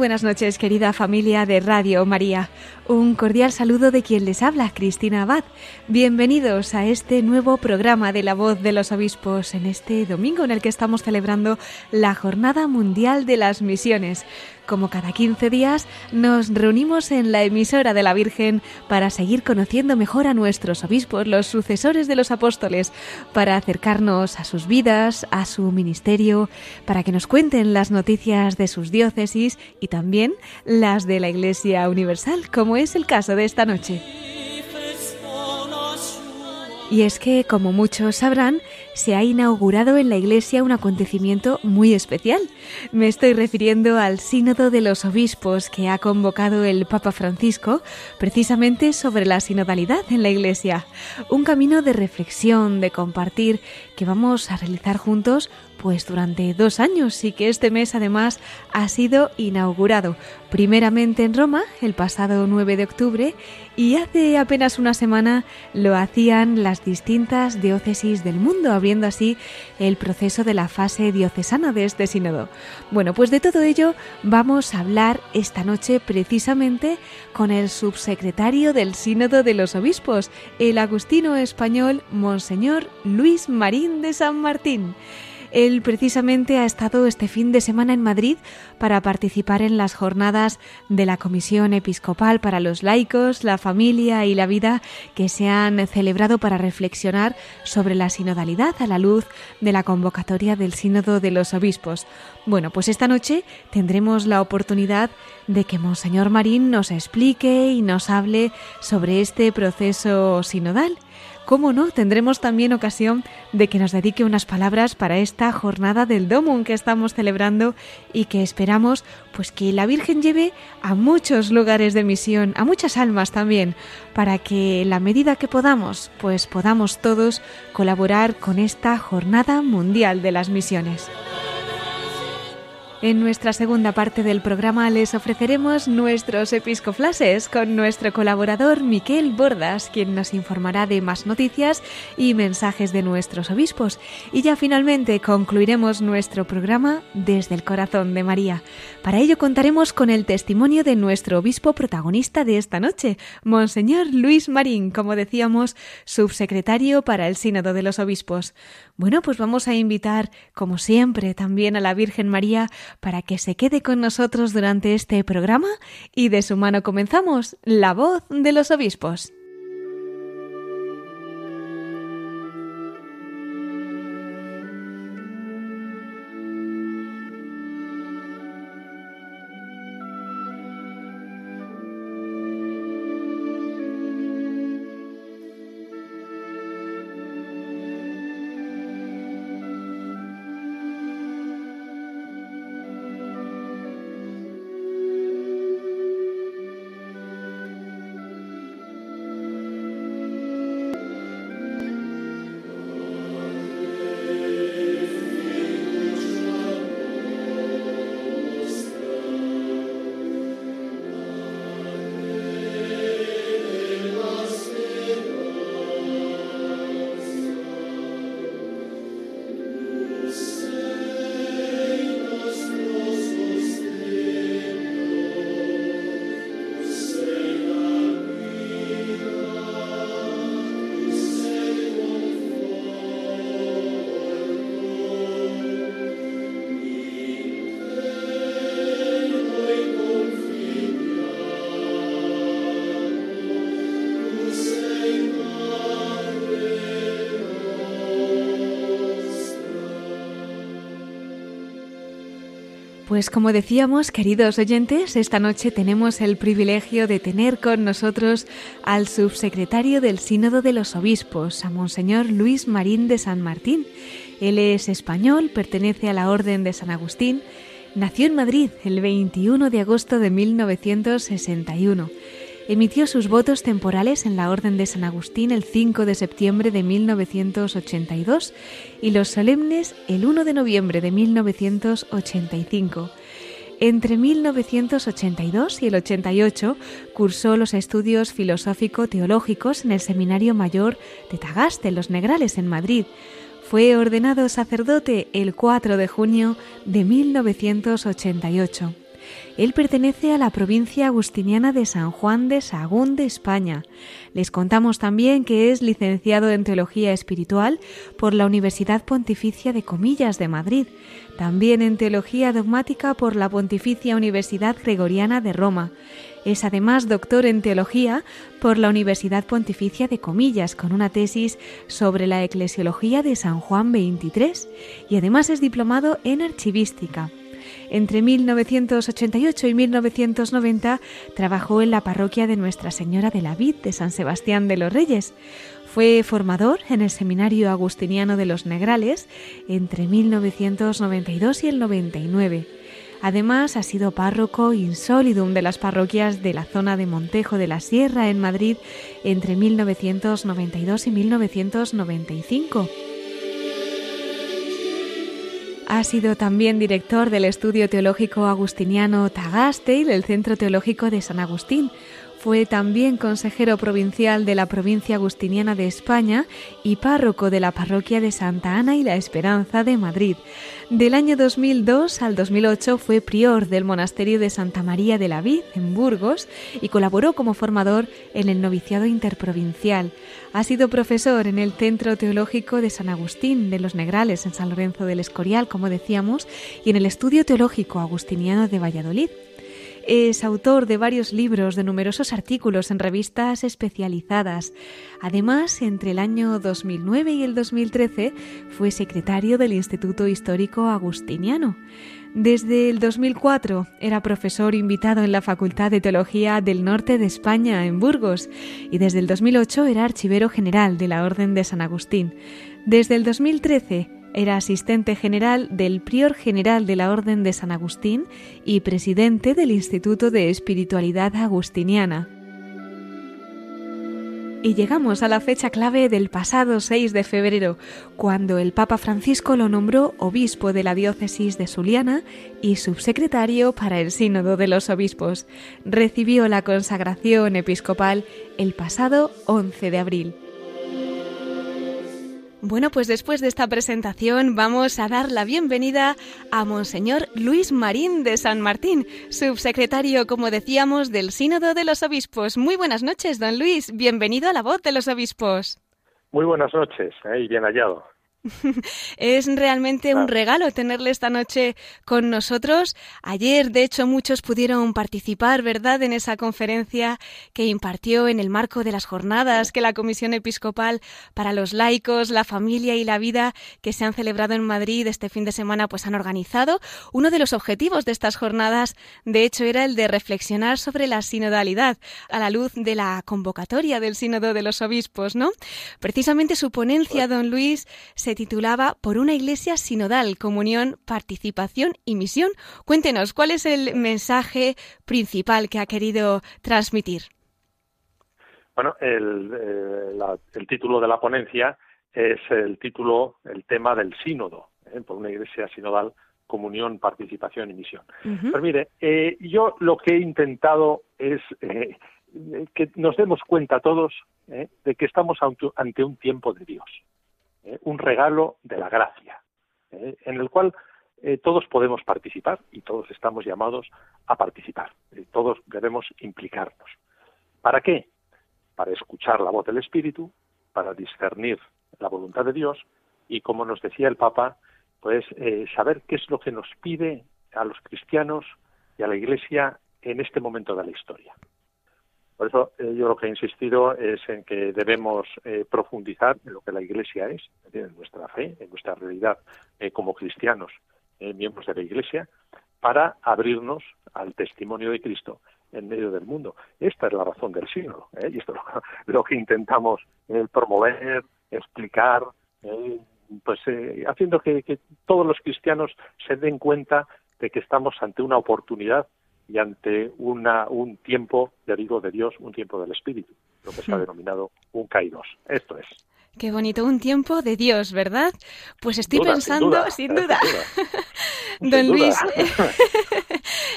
Buenas noches, querida familia de Radio María. Un cordial saludo de quien les habla, Cristina Abad. Bienvenidos a este nuevo programa de la voz de los obispos en este domingo en el que estamos celebrando la Jornada Mundial de las Misiones. Como cada 15 días, nos reunimos en la emisora de la Virgen para seguir conociendo mejor a nuestros obispos, los sucesores de los apóstoles, para acercarnos a sus vidas, a su ministerio, para que nos cuenten las noticias de sus diócesis y también las de la Iglesia Universal, como es el caso de esta noche. Y es que, como muchos sabrán, se ha inaugurado en la Iglesia un acontecimiento muy especial. Me estoy refiriendo al Sínodo de los Obispos que ha convocado el Papa Francisco precisamente sobre la sinodalidad en la Iglesia. Un camino de reflexión, de compartir, que vamos a realizar juntos pues durante dos años y que este mes además ha sido inaugurado primeramente en Roma el pasado 9 de octubre y hace apenas una semana lo hacían las distintas diócesis del mundo, abriendo así el proceso de la fase diocesana de este sínodo. Bueno, pues de todo ello vamos a hablar esta noche precisamente con el subsecretario del sínodo de los obispos, el agustino español Monseñor Luis Marín de San Martín. Él precisamente ha estado este fin de semana en Madrid para participar en las jornadas de la Comisión Episcopal para los laicos, la familia y la vida que se han celebrado para reflexionar sobre la sinodalidad a la luz de la convocatoria del Sínodo de los Obispos. Bueno, pues esta noche tendremos la oportunidad de que Monseñor Marín nos explique y nos hable sobre este proceso sinodal. Cómo no, tendremos también ocasión de que nos dedique unas palabras para esta jornada del Domum que estamos celebrando y que esperamos pues que la Virgen lleve a muchos lugares de misión, a muchas almas también, para que la medida que podamos, pues podamos todos colaborar con esta jornada mundial de las misiones. En nuestra segunda parte del programa les ofreceremos nuestros episcoflases con nuestro colaborador Miquel Bordas, quien nos informará de más noticias y mensajes de nuestros obispos. Y ya finalmente concluiremos nuestro programa desde el corazón de María. Para ello contaremos con el testimonio de nuestro obispo protagonista de esta noche, Monseñor Luis Marín, como decíamos, subsecretario para el Sínodo de los Obispos. Bueno, pues vamos a invitar, como siempre, también a la Virgen María para que se quede con nosotros durante este programa y de su mano comenzamos La voz de los obispos. Pues como decíamos, queridos oyentes, esta noche tenemos el privilegio de tener con nosotros al subsecretario del Sínodo de los Obispos, a Monseñor Luis Marín de San Martín. Él es español, pertenece a la Orden de San Agustín Nació en Madrid el 21 de agosto de 1961. Emitió sus votos temporales en la Orden de San Agustín el 5 de septiembre de 1982 y los solemnes el 1 de noviembre de 1985. Entre 1982 y el 88 cursó los estudios filosófico-teológicos en el Seminario Mayor de Tagaste, Los Negrales, en Madrid. Fue ordenado sacerdote el 4 de junio de 1988. Él pertenece a la provincia agustiniana de San Juan de Sagún de España. Les contamos también que es licenciado en Teología Espiritual por la Universidad Pontificia de Comillas de Madrid, también en Teología Dogmática por la Pontificia Universidad Gregoriana de Roma. Es además doctor en Teología por la Universidad Pontificia de Comillas, con una tesis sobre la eclesiología de San Juan XXIII, y además es diplomado en Archivística. Entre 1988 y 1990 trabajó en la parroquia de Nuestra Señora de la Vid de San Sebastián de los Reyes. Fue formador en el Seminario Agustiniano de los Negrales entre 1992 y el 99. Además, ha sido párroco insólidum de las parroquias de la zona de Montejo de la Sierra en Madrid entre 1992 y 1995. Ha sido también director del Estudio Teológico Agustiniano Tagaste y del Centro Teológico de San Agustín. Fue también consejero provincial de la provincia agustiniana de España y párroco de la parroquia de Santa Ana y la Esperanza de Madrid. Del año 2002 al 2008 fue prior del monasterio de Santa María de la Vid en Burgos y colaboró como formador en el noviciado interprovincial. Ha sido profesor en el Centro Teológico de San Agustín de los Negrales en San Lorenzo del Escorial, como decíamos, y en el Estudio Teológico Agustiniano de Valladolid. Es autor de varios libros, de numerosos artículos en revistas especializadas. Además, entre el año 2009 y el 2013 fue secretario del Instituto Histórico Agustiniano. Desde el 2004 era profesor invitado en la Facultad de Teología del Norte de España, en Burgos, y desde el 2008 era archivero general de la Orden de San Agustín. Desde el 2013 era asistente general del prior general de la Orden de San Agustín y presidente del Instituto de Espiritualidad Agustiniana. Y llegamos a la fecha clave del pasado 6 de febrero, cuando el Papa Francisco lo nombró obispo de la diócesis de Suliana y subsecretario para el Sínodo de los Obispos. Recibió la consagración episcopal el pasado 11 de abril. Bueno, pues después de esta presentación vamos a dar la bienvenida a Monseñor Luis Marín de San Martín, subsecretario, como decíamos, del Sínodo de los Obispos. Muy buenas noches, don Luis. Bienvenido a la voz de los obispos. Muy buenas noches ¿eh? y bien hallado. es realmente un regalo tenerle esta noche con nosotros. Ayer, de hecho, muchos pudieron participar, ¿verdad?, en esa conferencia que impartió en el marco de las jornadas que la Comisión Episcopal para los laicos, la familia y la vida que se han celebrado en Madrid este fin de semana, pues han organizado. Uno de los objetivos de estas jornadas, de hecho, era el de reflexionar sobre la sinodalidad a la luz de la convocatoria del Sínodo de los Obispos, ¿no? Precisamente su ponencia, pues don Luis, se se titulaba Por una iglesia sinodal, comunión, participación y misión. Cuéntenos, ¿cuál es el mensaje principal que ha querido transmitir? Bueno, el, eh, el título de la ponencia es el título, el tema del sínodo, ¿eh? por una iglesia sinodal, comunión, participación y misión. Pues mire, eh, yo lo que he intentado es que nos demos cuenta todos de que estamos ante un tiempo de Dios. ¿Eh? un regalo de la gracia, ¿eh? en el cual eh, todos podemos participar y todos estamos llamados a participar. todos debemos implicarnos. ¿Para qué? Para escuchar la voz del Espíritu, para discernir la voluntad de Dios y, como nos decía el Papa, pues saber qué es lo que nos pide a los cristianos y a la Iglesia en este momento de la historia. Por eso eh, yo lo que he insistido es en que debemos eh, profundizar en lo que la Iglesia es, en nuestra fe, en nuestra realidad eh, como cristianos, miembros de la Iglesia, para abrirnos al testimonio de Cristo en medio del mundo. Esta es la razón del siglo, y esto es lo, que intentamos promover, explicar, pues haciendo que, que, todos los cristianos se den cuenta de que estamos ante una oportunidad y ante una, un tiempo, ya digo, de Dios, un tiempo del Espíritu, lo que se ha Hmm. denominado un kairos. Esto es. Qué bonito, un tiempo de Dios, ¿verdad? Pues estoy Duda, pensando, sin sin duda, duda, sin Don duda.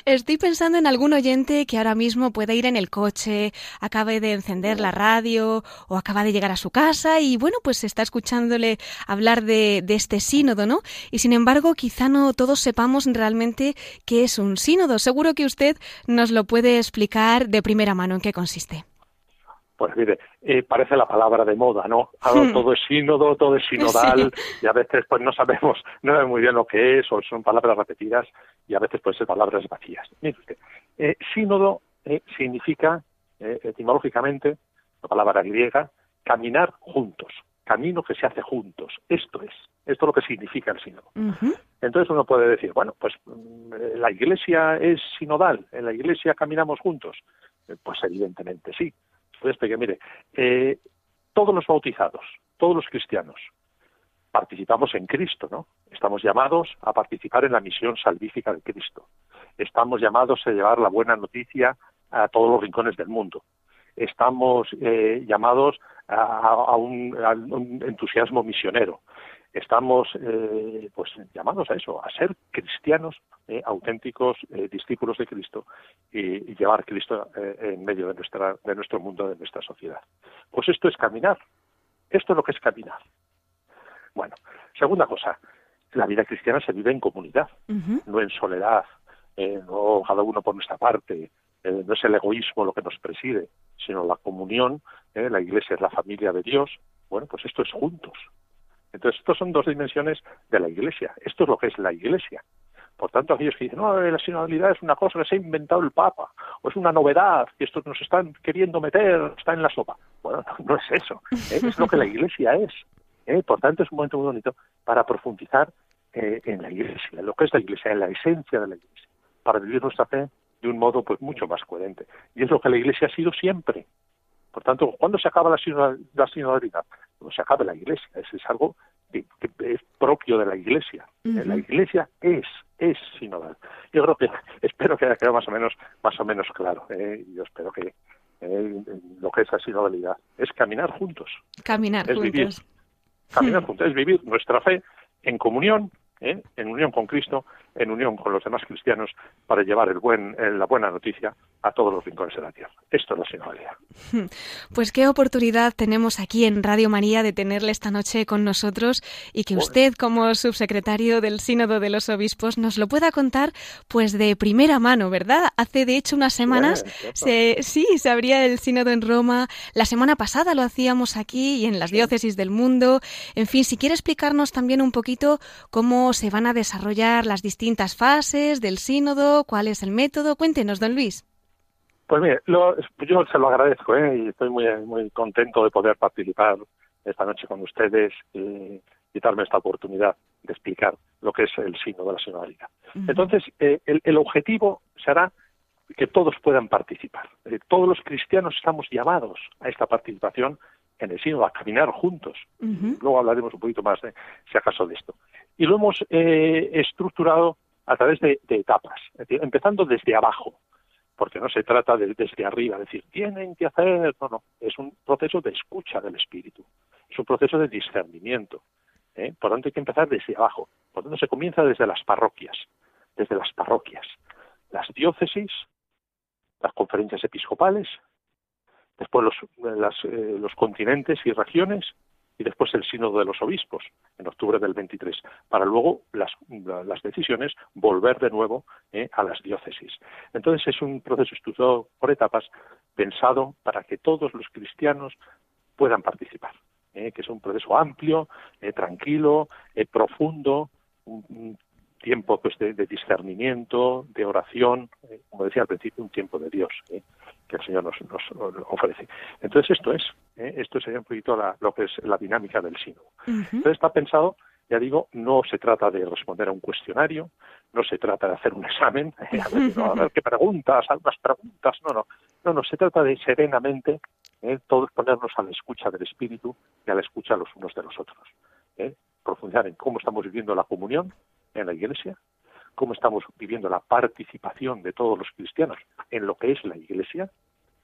Estoy pensando en algún oyente que ahora mismo pueda ir en el coche, acabe de encender la radio o acaba de llegar a su casa y bueno, pues está escuchándole hablar de, de este sínodo, ¿no? Y sin embargo, quizá no todos sepamos realmente qué es un sínodo. Seguro que usted nos lo puede explicar de primera mano en qué consiste. Pues mire, eh, parece la palabra de moda, ¿no? Ahora Hmm. todo es sínodo, todo es sinodal, y a veces pues no sabemos, no sabemos muy bien lo que es, o son palabras repetidas, y a veces pueden ser palabras vacías. Mire usted, eh, sínodo eh, significa, eh, etimológicamente, la palabra griega, caminar juntos, camino que se hace juntos. Esto es, esto es lo que significa el sínodo. Entonces uno puede decir, bueno, pues mm, la iglesia es sinodal, en la iglesia caminamos juntos. Pues evidentemente sí. Porque mire, eh, todos los bautizados, todos los cristianos, participamos en Cristo, ¿no? Estamos llamados a participar en la misión salvífica de Cristo. Estamos llamados a llevar la buena noticia a todos los rincones del mundo. Estamos eh, llamados a un entusiasmo misionero estamos eh, pues llamados a eso, a ser cristianos eh, auténticos, eh, discípulos de Cristo y, y llevar Cristo eh, en medio de nuestra de nuestro mundo, de nuestra sociedad. Pues esto es caminar. Esto es lo que es caminar. Bueno, segunda cosa, la vida cristiana se vive en comunidad, no en soledad, no cada uno por nuestra parte, no es el egoísmo lo que nos preside, sino la comunión, la iglesia es la familia de Dios, bueno, pues esto es juntos. Entonces, estas son dos dimensiones de la iglesia, esto es lo que es la iglesia. Por tanto, aquellos que dicen, no, la sinodalidad es una cosa que se ha inventado el Papa, o es una novedad, que estos nos están queriendo meter, está en la sopa. Bueno, no es eso, ¿eh? es lo que la iglesia es. ¿eh? Por tanto, es un momento muy bonito para profundizar eh, en la iglesia, en lo que es la iglesia, en la esencia de la iglesia, para vivir nuestra fe de un modo pues mucho más coherente. Y es lo que la iglesia ha sido siempre. Por tanto, ¿cuándo se acaba la, sinodal- la sinodalidad? Cuando se acabe la iglesia. Eso es algo que, que es propio de la iglesia. Ujú. La iglesia es, es sinodal. Yo creo que, espero que haya quedado más o menos, más o menos claro. ¿eh? Yo espero que eh, lo que es la sinodalidad es caminar juntos. Caminar Es vivir. juntos. Caminar juntos es vivir nuestra fe en comunión, ¿eh? en unión con Cristo, en unión con los demás cristianos, para llevar el buen, eh, la buena noticia a todos los rincones de la tierra. Esto es la sinodalidad. Pues qué oportunidad tenemos aquí en Radio María de tenerle esta noche con nosotros y que usted como subsecretario del Sínodo de los Obispos nos lo pueda contar pues de primera mano, ¿verdad? Hace de hecho unas semanas se, sí, se abría el Sínodo en Roma, la semana pasada lo hacíamos aquí y en las diócesis del mundo. En fin, si quiere explicarnos también un poquito cómo se van a desarrollar las distintas fases del Sínodo, cuál es el método, cuéntenos, don Luis. Pues mire, lo- yo se lo agradezco ¿eh? y estoy muy, muy contento de poder participar esta noche con ustedes y, y darme esta oportunidad de explicar lo que es el signo de la sinodalidad. Entonces, eh, el, el objetivo será que todos puedan participar. Eh, todos los cristianos estamos llamados a esta participación en el signo, a caminar juntos. Luego hablaremos un poquito más, de, si acaso, de esto. Y lo hemos eh, estructurado a través de, de etapas, es decir, empezando desde abajo, porque no se trata de, desde arriba, decir, tienen que hacer, no, no, es un proceso de escucha del espíritu, es un proceso de discernimiento. ¿eh? Por tanto, hay que empezar desde abajo. Por tanto, se comienza desde las parroquias, desde las parroquias, las diócesis, las conferencias episcopales, después los, las, eh, los continentes y regiones, y después el sínodo de los obispos en octubre del 23, para luego las, las decisiones volver de nuevo eh, a las diócesis. Entonces es un proceso estudiado por etapas, pensado para que todos los cristianos puedan participar, eh, que es un proceso amplio, eh, tranquilo, eh, profundo, un, tiempo pues de, de discernimiento, de oración, eh, como decía al principio, un tiempo de Dios. Eh, que el Señor nos, nos ofrece. Entonces esto es, ¿eh? esto sería un poquito la, lo que es la dinámica del sínodo. Ujú. Entonces está pensado, ya digo, no se trata de responder a un cuestionario, no se trata de hacer un examen, a ver, no, a ver qué preguntas, algunas preguntas, no, no, no, no, se trata de serenamente ¿eh? todos ponernos a la escucha del Espíritu y a la escucha los unos de los otros. ¿eh? Profundizar en cómo estamos viviendo la comunión en la Iglesia, cómo estamos viviendo la participación de todos los cristianos en lo que es la Iglesia,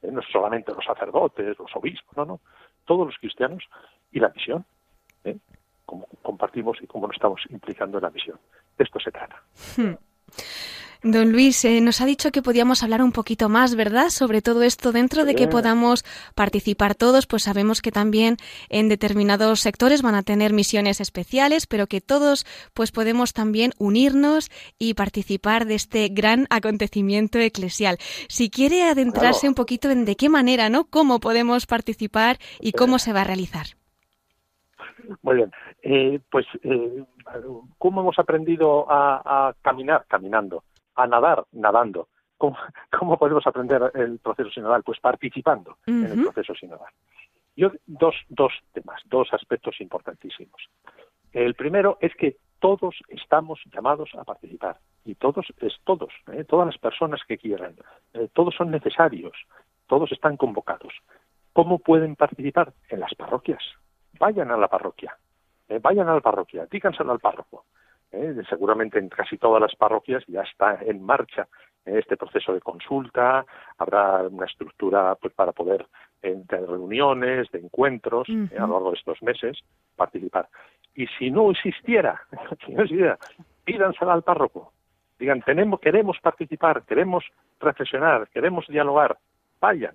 ¿eh? no solamente los sacerdotes, los obispos, no, no, todos los cristianos y la misión, ¿eh? cómo compartimos y cómo nos estamos implicando en la misión. De esto se trata. Hmm. Don Luis, eh, nos ha dicho que podíamos hablar un poquito más, ¿verdad?, sobre todo esto dentro de que podamos participar todos, pues sabemos que también en determinados sectores van a tener misiones especiales, pero que todos pues podemos también unirnos y participar de este gran acontecimiento eclesial. Si quiere adentrarse un poquito en de qué manera, ¿no?, cómo podemos participar y cómo se va a realizar. Muy bien. Eh, pues, eh, ¿cómo hemos aprendido a, caminar? Caminando a nadar nadando. ¿Cómo, podemos aprender el proceso sinodal? Pues participando en el proceso sinodal. Yo, dos, dos temas, dos aspectos importantísimos. El primero es que todos estamos llamados a participar y todos es todos, ¿eh? todas las personas que quieran, eh, todos son necesarios, todos están convocados. ¿Cómo pueden participar? En las parroquias. Vayan a la parroquia, eh, vayan a la parroquia, díganselo al párroco. ¿Eh? seguramente en casi todas las parroquias ya está en marcha ¿eh? este proceso de consulta, habrá una estructura pues, para poder entre reuniones, de encuentros ¿eh? a lo largo de estos meses participar. Y si no existiera, si no existiera, pídansela al párroco. Digan, tenemos, queremos participar, queremos reflexionar, queremos dialogar. Vayan,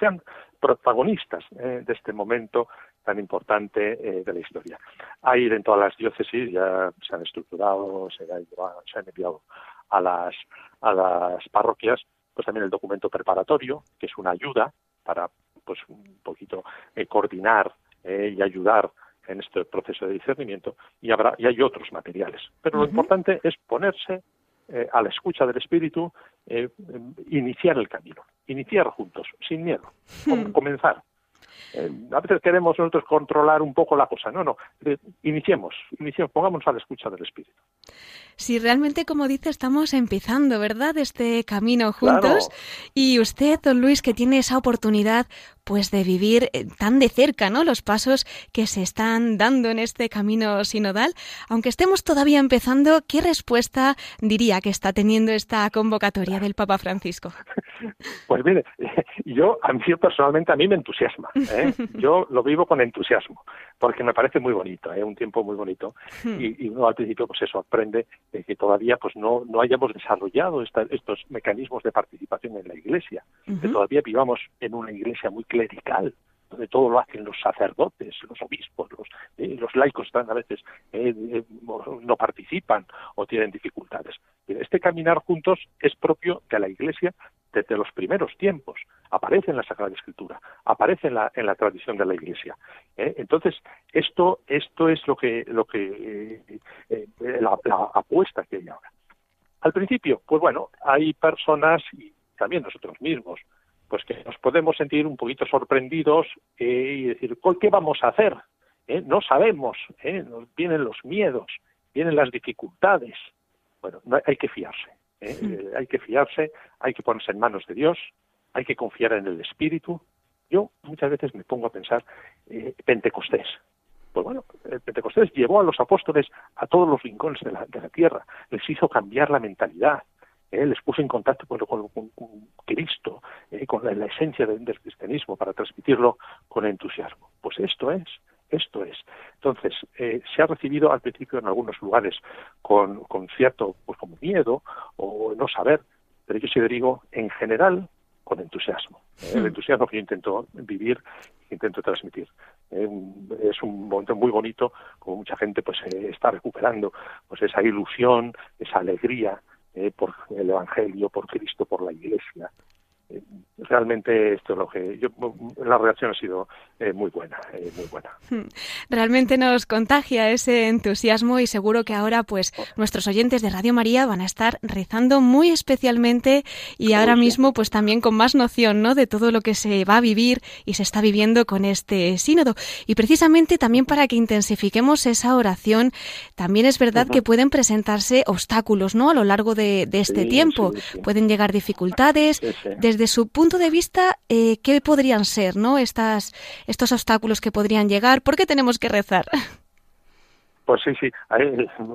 sean protagonistas de este momento tan importante eh, de la historia. Ahí en todas las diócesis ya se han estructurado, se, han enviado a las, a las parroquias pues también el documento preparatorio, que es una ayuda para pues un poquito eh, coordinar eh, y ayudar en este proceso de discernimiento y habrá y hay otros materiales. Pero lo importante es ponerse a la escucha del espíritu, iniciar el camino, iniciar juntos, sin miedo, hmm. comenzar. Eh, a veces queremos nosotros controlar un poco la cosa. No, no. Eh, iniciemos, iniciemos, pongámonos a la escucha del Espíritu. Si realmente, como dice, estamos empezando, ¿verdad? Este camino juntos. Y usted, don Luis, que tiene esa oportunidad, pues, de vivir eh, tan de cerca, ¿no? Los pasos que se están dando en este camino sinodal. Aunque estemos todavía empezando, ¿qué respuesta diría que está teniendo esta convocatoria del Papa Francisco? Pues mire, yo, a mí personalmente, a mí me entusiasma. ¿eh? Yo lo vivo con entusiasmo, porque me parece muy bonito, ¿eh? un tiempo muy bonito. Hmm. Y, uno al principio pues se sorprende de que todavía pues no, no hayamos desarrollado estos mecanismos de participación en la Iglesia, que todavía vivamos en una Iglesia muy clerical, donde todo lo hacen los sacerdotes, los obispos, los, eh, los laicos están a veces eh, eh, no participan o tienen dificultades. Este caminar juntos es propio de la Iglesia desde los primeros tiempos. Aparece en la Sagrada Escritura, aparece en la, en la tradición de la Iglesia. Entonces, esto, esto es lo que, lo que la, la apuesta que hay ahora. Al principio, pues bueno, hay personas y también nosotros mismos, pues que nos podemos sentir un poquito sorprendidos eh, y decir, ¿qué vamos a hacer? ¿Eh? No sabemos, ¿eh? nos vienen los miedos, vienen las dificultades. Bueno, hay que fiarse, hay que fiarse, hay que ponerse en manos de Dios, hay que confiar en el Espíritu. Yo muchas veces me pongo a pensar, Pentecostés, pues bueno, Pentecostés llevó a los apóstoles a todos los rincones de la, de la, tierra, les hizo cambiar la mentalidad, ¿eh? les puse en contacto con, Cristo, ¿eh? con la, esencia del, cristianismo para transmitirlo con entusiasmo. Pues esto es, esto es. Entonces, eh, se ha recibido al principio en algunos lugares con, con cierto, pues como miedo o no saber, pero yo sí digo, en general, con entusiasmo. El hmm. entusiasmo que yo intento vivir, que intento transmitir. es un momento muy bonito, como mucha gente pues está recuperando pues esa ilusión, esa alegría eh, por el Evangelio, por Cristo, por la Iglesia. Realmente esto es lo que yo, la reacción ha sido eh, muy buena eh, muy buena. Hmm. realmente nos contagia ese entusiasmo y seguro que ahora pues nuestros oyentes de Radio María van a estar rezando muy especialmente y ahora mismo pues también con más noción no de todo lo que se va a vivir y se está viviendo con este sínodo. Y precisamente también para que intensifiquemos esa oración también es verdad que pueden presentarse obstáculos no a lo largo de, este tiempo. pueden llegar dificultades desde su punto de vista, eh, ¿qué podrían ser ¿no? Estas, estos obstáculos que podrían llegar? ¿Por qué tenemos que rezar? Pues sí, sí,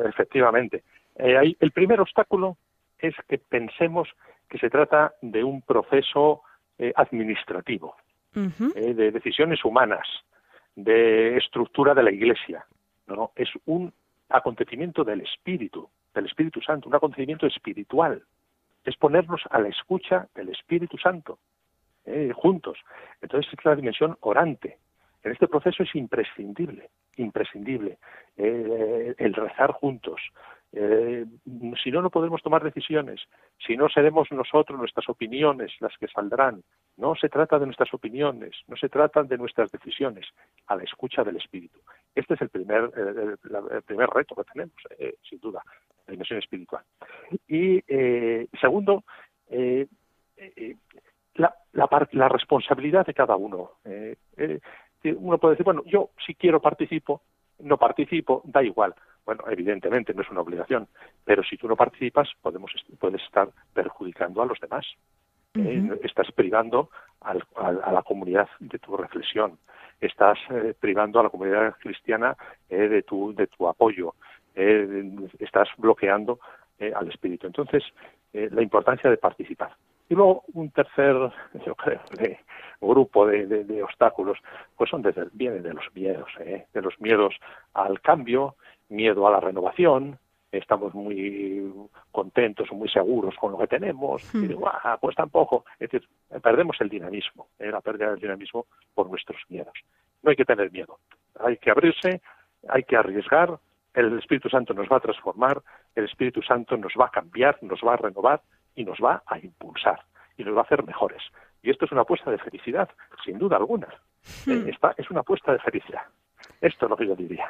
efectivamente. Eh, el primer obstáculo es que pensemos que se trata de un proceso eh, administrativo, eh, de decisiones humanas, de estructura de la Iglesia. No, no, es un acontecimiento del Espíritu, del Espíritu Santo, un acontecimiento espiritual. Es ponernos a la escucha del Espíritu Santo, eh, juntos. Entonces es la dimensión orante. En este proceso es imprescindible, imprescindible el rezar juntos, eh, si no, no podemos tomar decisiones. Si no, seremos nosotros, nuestras opiniones, las que saldrán. No se trata de nuestras opiniones, no se trata de nuestras decisiones, a la escucha del espíritu. Este es el primer, eh, el, primer reto que tenemos, eh, sin duda, la dimensión espiritual. Y segundo, la, la, la, responsabilidad de cada uno. uno puede decir, bueno, yo si quiero participo, no participo, da igual bueno, evidentemente no es una obligación, pero si tú no participas, podemos, puedes estar perjudicando a los demás. Eh, estás privando a la comunidad de tu reflexión, estás eh, privando a la comunidad cristiana eh, de, tu, de tu apoyo, estás bloqueando al espíritu. Entonces, la importancia de participar. Y luego un tercer, yo creo, grupo de, obstáculos, pues son desde, vienen de los miedos, de los miedos al cambio, miedo a la renovación, estamos muy contentos o muy seguros con lo que tenemos, y digo, ah, pues tampoco. Es decir, perdemos el dinamismo, ¿eh? la pérdida del dinamismo por nuestros miedos. No hay que tener miedo, hay que abrirse, hay que arriesgar, el Espíritu Santo nos va a transformar, el Espíritu Santo nos va a cambiar, nos va a renovar y nos va a impulsar y nos va a hacer mejores. Y esto es una apuesta de felicidad, sin duda alguna. Eh, esta es una apuesta de felicidad. Esto es lo que yo diría.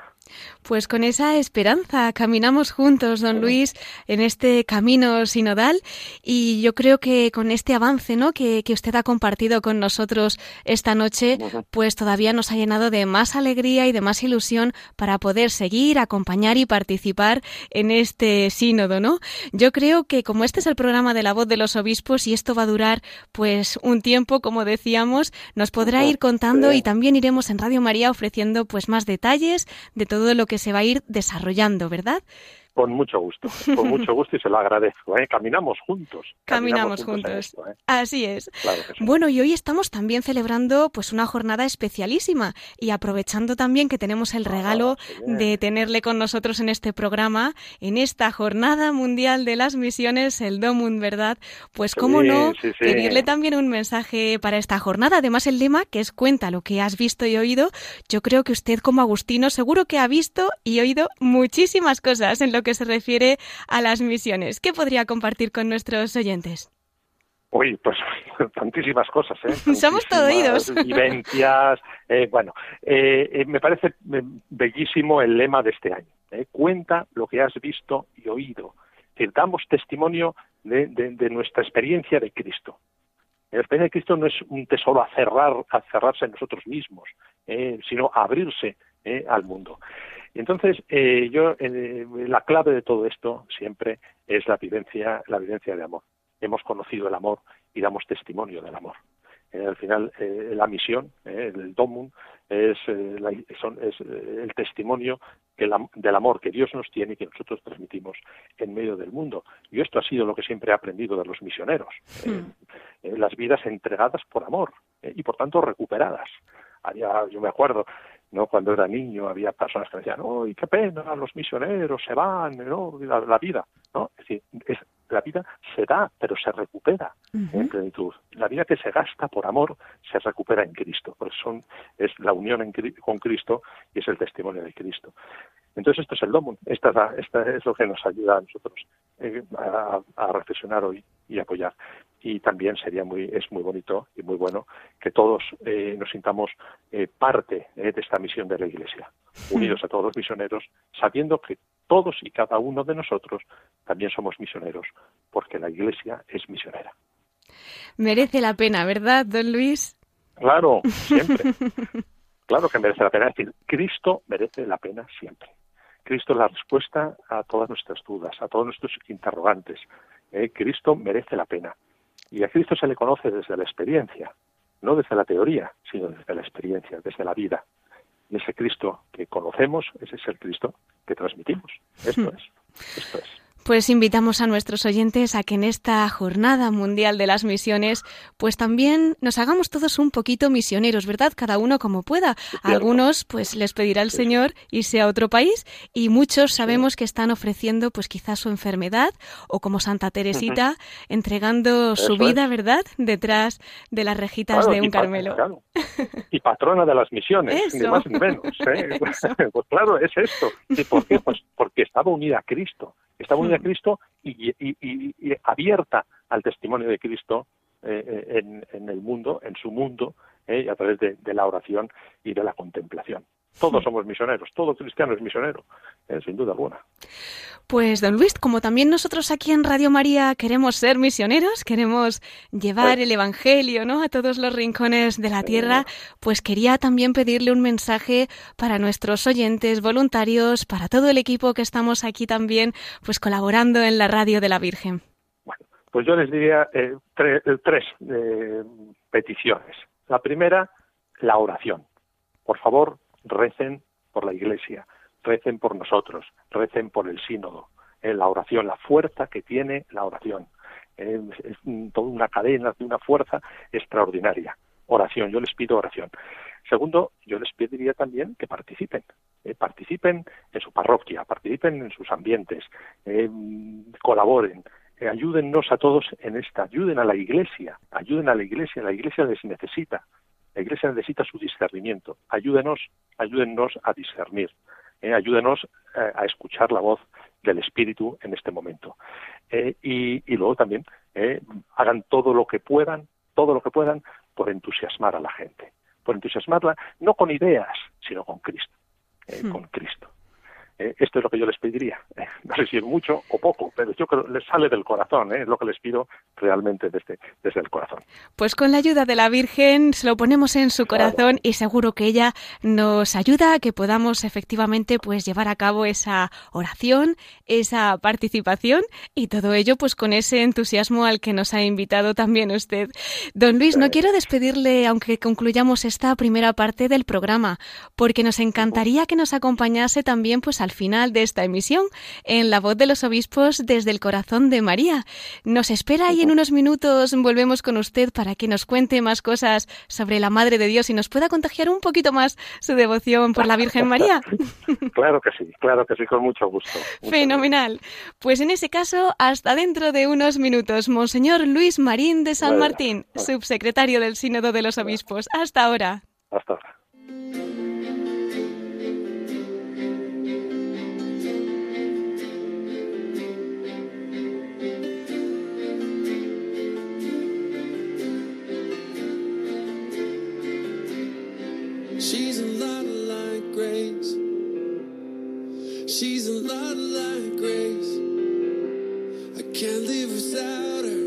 Pues con esa esperanza caminamos juntos, don Luis, en este camino sinodal y yo creo que con este avance ¿no? que, usted ha compartido con nosotros esta noche, pues todavía nos ha llenado de más alegría y de más ilusión para poder seguir, acompañar y participar en este sínodo, ¿no? Yo creo que como este es el programa de la voz de los obispos y esto va a durar pues un tiempo, como decíamos, nos podrá ir contando y también iremos en Radio María ofreciendo pues más detalles de todo lo que se va a ir desarrollando, ¿verdad? Con mucho gusto, con mucho gusto y se lo agradezco. ¿eh? Caminamos juntos. Caminamos, juntos. ¿eh? Así es. Bueno, y hoy estamos también celebrando pues una jornada especialísima y aprovechando también que tenemos el ah, regalo de tenerle con nosotros en este programa, en esta jornada mundial de las misiones, el Domund, ¿verdad? Pues cómo no, pedirle también un mensaje para esta jornada. Además, el lema que es cuenta lo que has visto y oído. Yo creo que usted como Agustino seguro que ha visto y oído muchísimas cosas en lo que se refiere a las misiones. ¿Qué podría compartir con nuestros oyentes? Uy, pues tantísimas cosas, ¿eh? Somos todo oídos. Vivencias, eh, bueno, eh, eh, me parece bellísimo el lema de este año. Cuenta lo que has visto y oído. Damos testimonio de, nuestra experiencia de Cristo. La experiencia de Cristo no es un tesoro a cerrar, a cerrarse en nosotros mismos, sino a abrirse al mundo. Entonces, eh, yo, eh, la clave de todo esto siempre es la vivencia, la vivencia de amor. Hemos conocido el amor y damos testimonio del amor. Eh, al final, la misión, el domum, es, es el testimonio del amor que Dios nos tiene y que nosotros transmitimos en medio del mundo. Y esto ha sido lo que siempre he aprendido de los misioneros. Hmm. las vidas entregadas por amor y, por tanto, recuperadas. yo me acuerdo, ¿no? Cuando era niño había personas que decían, ¡ay, qué pena! Los misioneros se van, ¿no? La, vida, ¿no? Es decir, es, la vida se da, pero se recupera en plenitud. La vida que se gasta por amor se recupera en Cristo. Por eso es la unión con Cristo y es el testimonio de Cristo. Entonces esto es el domo, esta, esta es lo que nos ayuda a nosotros eh, a, reflexionar hoy y apoyar. Y también sería muy, es muy bonito y muy bueno que todos eh, nos sintamos eh, parte de esta misión de la Iglesia, unidos a todos los misioneros, sabiendo que todos y cada uno de nosotros también somos misioneros, porque la Iglesia es misionera. Merece la pena, ¿verdad, don Luis? Claro, siempre. claro que merece la pena. Es decir, Cristo merece la pena siempre. Cristo es la respuesta a todas nuestras dudas, a todos nuestros interrogantes. Eh, Cristo merece la pena. Y a Cristo se le conoce desde la experiencia, no desde la teoría, sino desde la experiencia, desde la vida. Y ese Cristo que conocemos, ese es el Cristo que transmitimos. Esto hmm. es. Esto es. Pues invitamos a nuestros oyentes a que en esta Jornada Mundial de las Misiones, pues también nos hagamos todos un poquito misioneros, ¿verdad? Cada uno como pueda. algunos, pues les pedirá el Señor irse a otro país y muchos sabemos que están ofreciendo, pues quizás su enfermedad o como Santa Teresita, entregando su vida, ¿verdad? Detrás de las rejitas de un Carmelo. Y patrona de las misiones, ni más ni menos. ¿eh? pues claro, es esto. ¿Y por qué? Pues porque estaba unida a Cristo estaba unida a Cristo y, abierta al testimonio de Cristo eh, eh, en, el mundo, en su mundo, eh, a través de, la oración y de la contemplación. Todos somos misioneros, todo cristiano es misionero, sin duda alguna. Pues, don Luis, como también nosotros aquí en Radio María queremos ser misioneros, queremos llevar pues el Evangelio ¿no? a todos los rincones de la tierra, pues quería también pedirle un mensaje para nuestros oyentes, voluntarios, para todo el equipo que estamos aquí también, pues colaborando en la Radio de la Virgen. Bueno, pues yo les diría eh, tres eh, peticiones. La primera, la oración. Por favor, recen por la Iglesia, recen por nosotros, recen por el sínodo, la oración, la fuerza que tiene la oración. Es, toda una cadena de una fuerza extraordinaria. Oración, yo les pido oración. Segundo, yo les pediría también que participen, eh, participen en su parroquia, participen en sus ambientes, eh, colaboren, eh, ayúdennos a todos en esta, ayuden a la iglesia, ayuden a la iglesia, la iglesia les necesita, la Iglesia necesita su discernimiento. Ayúdenos, ayúdennos a discernir. ¿eh? ayúdenos eh, a escuchar la voz del Espíritu en este momento. Eh, y, y, luego también hagan todo lo que puedan, todo lo que puedan por entusiasmar a la gente, por entusiasmarla no con ideas, sino con Cristo, hmm. con Cristo. Eh, esto es lo que yo les pediría. Eh, no sé si es mucho o poco, pero yo creo que les sale del corazón, ¿eh? es lo que les pido realmente desde, desde el corazón. Pues con la ayuda de la Virgen se lo ponemos en su corazón y seguro que ella nos ayuda a que podamos efectivamente pues llevar a cabo esa oración, esa participación y todo ello pues con ese entusiasmo al que nos ha invitado también usted. Don Luis, no quiero despedirle aunque concluyamos esta primera parte del programa, porque nos encantaría que nos acompañase también pues al final de esta emisión en La Voz de los Obispos desde el Corazón de María. Nos espera y en unos minutos volvemos con usted para que nos cuente más cosas sobre la Madre de Dios y nos pueda contagiar un poquito más su devoción por la Virgen María. Claro que sí, claro que sí, con mucho gusto. Fenomenal. Pues en ese caso, hasta dentro de unos minutos, Monseñor Luis Marín de San Martín, subsecretario del Sínodo de los Obispos. Hasta ahora. Hasta ahora. She's a lot like Grace. I can't live without her.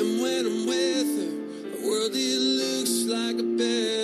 And when I'm with her, the world it looks like a better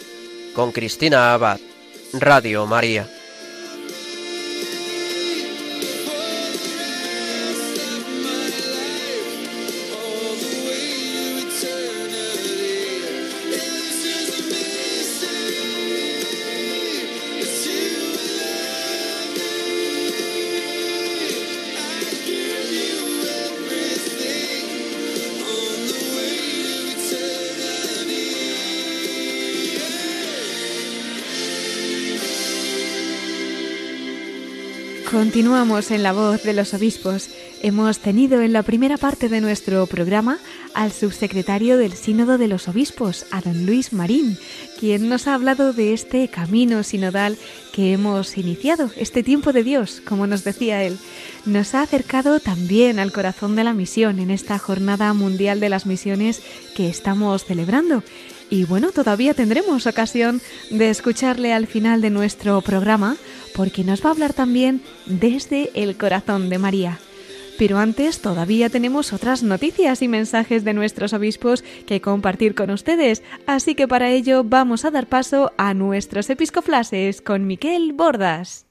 con Cristina Abad, Radio María. Continuamos en la voz de los obispos. Hemos tenido en la primera parte de nuestro programa al subsecretario del Sínodo de los Obispos, a don Luis Marín, quien nos ha hablado de este camino sinodal que hemos iniciado, este tiempo de Dios, como nos decía él. Nos ha acercado también al corazón de la misión en esta Jornada Mundial de las Misiones que estamos celebrando. Y bueno, todavía tendremos ocasión de escucharle al final de nuestro programa porque nos va a hablar también desde el corazón de María. Pero antes todavía tenemos otras noticias y mensajes de nuestros obispos que compartir con ustedes, así que para ello vamos a dar paso a nuestros episcoflases con Miquel Bordas.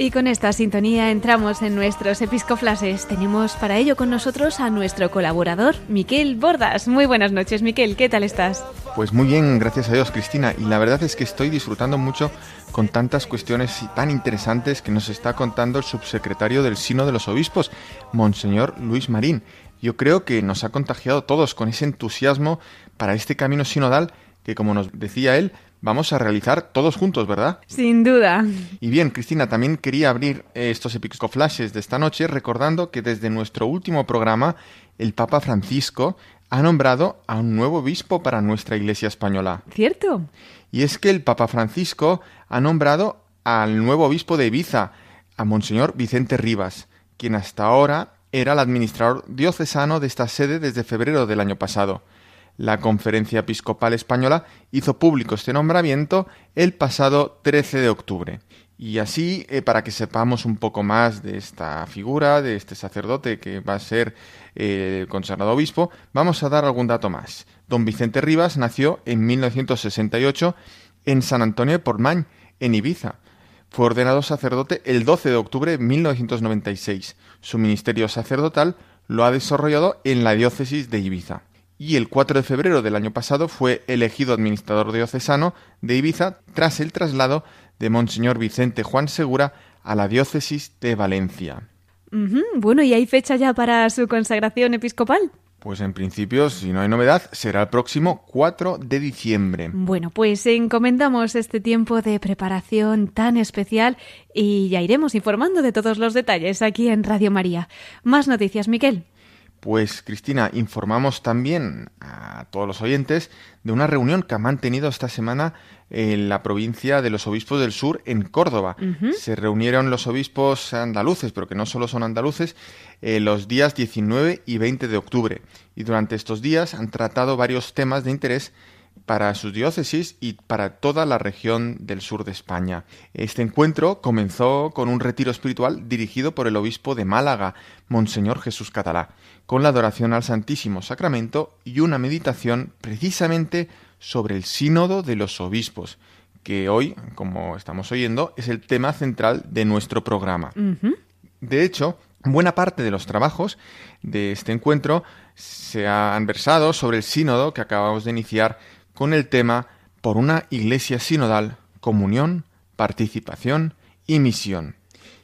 Y con esta sintonía entramos en nuestros episcoflases. Tenemos para ello con nosotros a nuestro colaborador, Miquel Bordas. Muy buenas noches, Miquel, ¿qué tal estás? Pues muy bien, gracias a Dios, Cristina. Y la verdad es que estoy disfrutando mucho con tantas cuestiones tan interesantes que nos está contando el subsecretario del Sino de los Obispos, Monseñor Luis Marín. Yo creo que nos ha contagiado a todos con ese entusiasmo para este camino sinodal que, como nos decía él, vamos a realizar todos juntos, ¿verdad? Sin duda. Y bien, Cristina, también quería abrir eh, estos flashes de esta noche recordando que desde nuestro último programa, el Papa Francisco ha nombrado a un nuevo obispo para nuestra Iglesia española. ¿Cierto? Y es que el Papa Francisco ha nombrado al nuevo obispo de Ibiza, a Monseñor Vicente Rivas, quien hasta ahora era el administrador diocesano de esta sede desde febrero del año pasado. La Conferencia Episcopal Española hizo público este nombramiento el pasado 13 de octubre. Y así, eh, para que sepamos un poco más de esta figura, de este sacerdote que va a ser eh, consagrado obispo, vamos a dar algún dato más. Don Vicente Rivas nació en 1968 en San Antonio de Portmany, en Ibiza. Fue ordenado sacerdote el 12 de octubre de 1996. Su ministerio sacerdotal lo ha desarrollado en la diócesis de Ibiza y el 4 de febrero del año pasado fue elegido administrador diocesano de Ibiza tras el traslado de Monseñor Vicente Juan Segura a la diócesis de Valencia. Bueno, ¿y hay fecha ya para su consagración episcopal? Pues en principio, si no hay novedad, será el próximo 4 de diciembre. Bueno, pues encomendamos este tiempo de preparación tan especial y ya iremos informando de todos los detalles aquí en Radio María. Más noticias, Miquel. Pues Cristina, informamos también a todos los oyentes de una reunión que ha mantenido esta semana en la provincia de los obispos del sur en Córdoba. Se reunieron los obispos andaluces, pero que no solo son andaluces, eh, los días 19 y 20 de octubre. Y durante estos días han tratado varios temas de interés para sus diócesis y para toda la región del sur de España. Este encuentro comenzó con un retiro espiritual dirigido por el obispo de Málaga, Monseñor Jesús Catalá, con la adoración al Santísimo Sacramento y una meditación precisamente sobre el sínodo de los obispos, que hoy, como estamos oyendo, es el tema central de nuestro programa. De hecho, buena parte de los trabajos de este encuentro se han versado sobre el sínodo que acabamos de iniciar con el tema Por una Iglesia Sinodal, Comunión, Participación y Misión.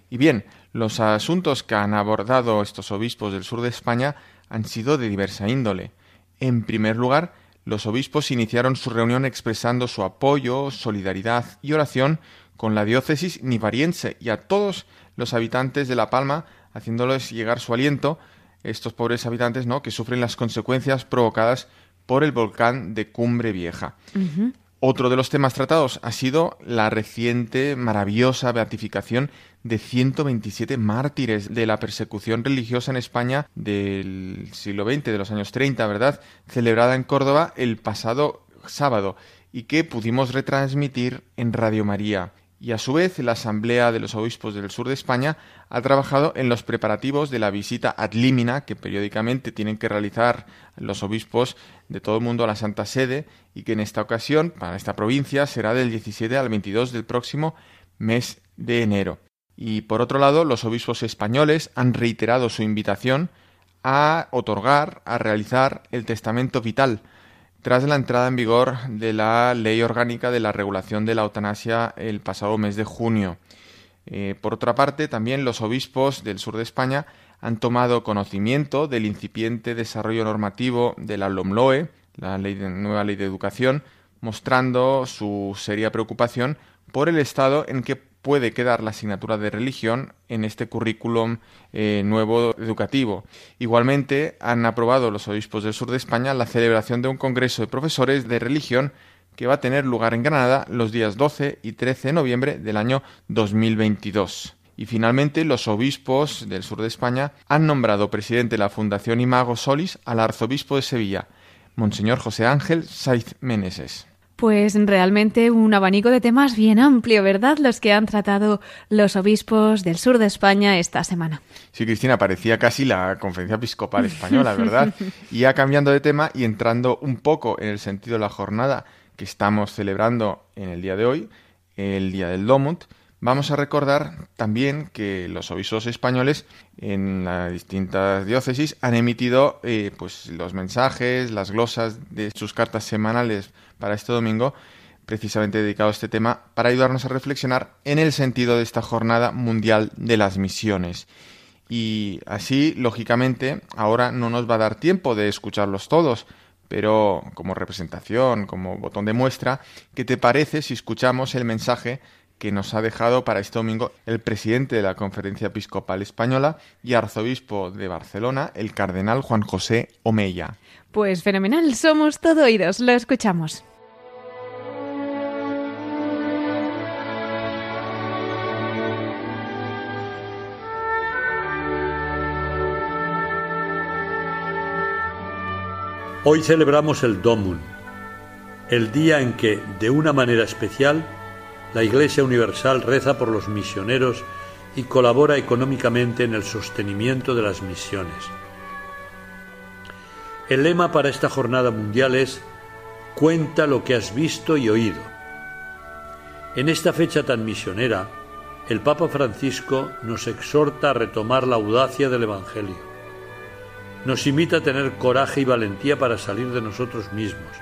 Y bien, los asuntos que han abordado estos obispos del sur de España han sido de diversa índole. En primer lugar, los obispos iniciaron su reunión expresando su apoyo, solidaridad y oración con la diócesis nivariense y a todos los habitantes de La Palma, haciéndoles llegar su aliento, estos pobres habitantes, ¿no?, que sufren las consecuencias provocadas por el volcán de Cumbre Vieja. Otro de los temas tratados ha sido la reciente maravillosa beatificación de 127 mártires de la persecución religiosa en España del siglo XX, de los años 30, ¿verdad? Celebrada en Córdoba el pasado sábado y que pudimos retransmitir en Radio María. y a su vez la Asamblea de los Obispos del Sur de España ha trabajado en los preparativos de la visita ad limina que periódicamente tienen que realizar los obispos de todo el mundo a la Santa Sede y que en esta ocasión, para esta provincia, será del 17 al 22 del próximo mes de enero. Y por otro lado, los obispos españoles han reiterado su invitación a otorgar, a realizar el testamento vital, tras la entrada en vigor de la Ley Orgánica de la Regulación de la Eutanasia el pasado mes de junio. Eh, por otra parte, también los obispos del sur de España han tomado conocimiento del incipiente desarrollo normativo de la LOMLOE, la nueva ley de educación, mostrando su seria preocupación por el estado en que puede quedar la asignatura de religión en este currículum eh, nuevo educativo. Igualmente, han aprobado los obispos del sur de España la celebración de un congreso de profesores de religión que va a tener lugar en Granada los días 12 y 13 de noviembre del año 2022. Y finalmente, los obispos del sur de España han nombrado presidente de la Fundación Imago Solis al arzobispo de Sevilla, Monseñor José Ángel Saiz Meneses. Pues realmente un abanico de temas bien amplio, ¿verdad? Los que han tratado los obispos del sur de España esta semana. Sí, Cristina, parecía casi la conferencia episcopal española, ¿verdad? y ya cambiando de tema y entrando un poco en el sentido de la jornada que estamos celebrando en el día de hoy, el día del Domut, Vamos a recordar también que los obispos españoles en las distintas diócesis han emitido eh, pues los mensajes, las glosas de sus cartas semanales para este domingo, precisamente dedicado a este tema, para ayudarnos a reflexionar en el sentido de esta jornada mundial de las misiones. Y así, lógicamente, ahora no nos va a dar tiempo de escucharlos todos, pero como representación, como botón de muestra, ¿qué te parece si escuchamos el mensaje que nos ha dejado para este domingo el presidente de la Conferencia Episcopal Española y arzobispo de Barcelona, el cardenal Juan José Omeya. Pues fenomenal, somos todo oídos, lo escuchamos. Hoy celebramos el Domun, el día en que, de una manera especial, la Iglesia Universal reza por los misioneros y colabora económicamente en el sostenimiento de las misiones. El lema para esta jornada mundial es Cuenta lo que has visto y oído. En esta fecha tan misionera, el Papa Francisco nos exhorta a retomar la audacia del Evangelio. Nos invita a tener coraje y valentía para salir de nosotros mismos,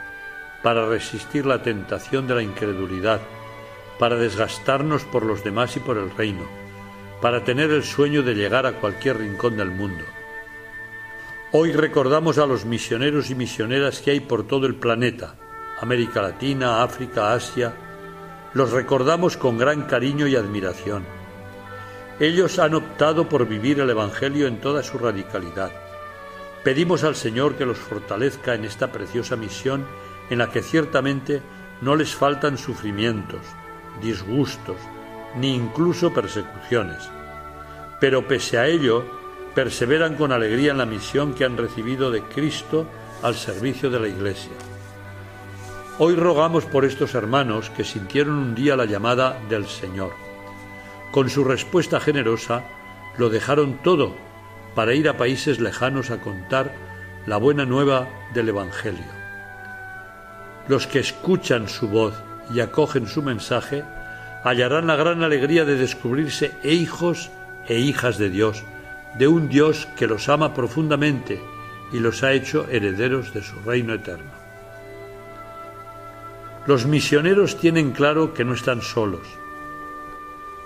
para resistir la tentación de la incredulidad, para desgastarnos por los demás y por el reino, para tener el sueño de llegar a cualquier rincón del mundo. Hoy recordamos a los misioneros y misioneras que hay por todo el planeta, América Latina, África, Asia. Los recordamos con gran cariño y admiración. Ellos han optado por vivir el Evangelio en toda su radicalidad. Pedimos al Señor que los fortalezca en esta preciosa misión en la que ciertamente no les faltan sufrimientos, disgustos, ni incluso persecuciones. Pero pese a ello, perseveran con alegría en la misión que han recibido de Cristo al servicio de la Iglesia. Hoy rogamos por estos hermanos que sintieron un día la llamada del Señor. Con su respuesta generosa, lo dejaron todo para ir a países lejanos a contar la buena nueva del Evangelio. Los que escuchan su voz y acogen su mensaje, hallarán la gran alegría de descubrirse hijos e hijas de Dios, de un Dios que los ama profundamente y los ha hecho herederos de su reino eterno. Los misioneros tienen claro que no están solos.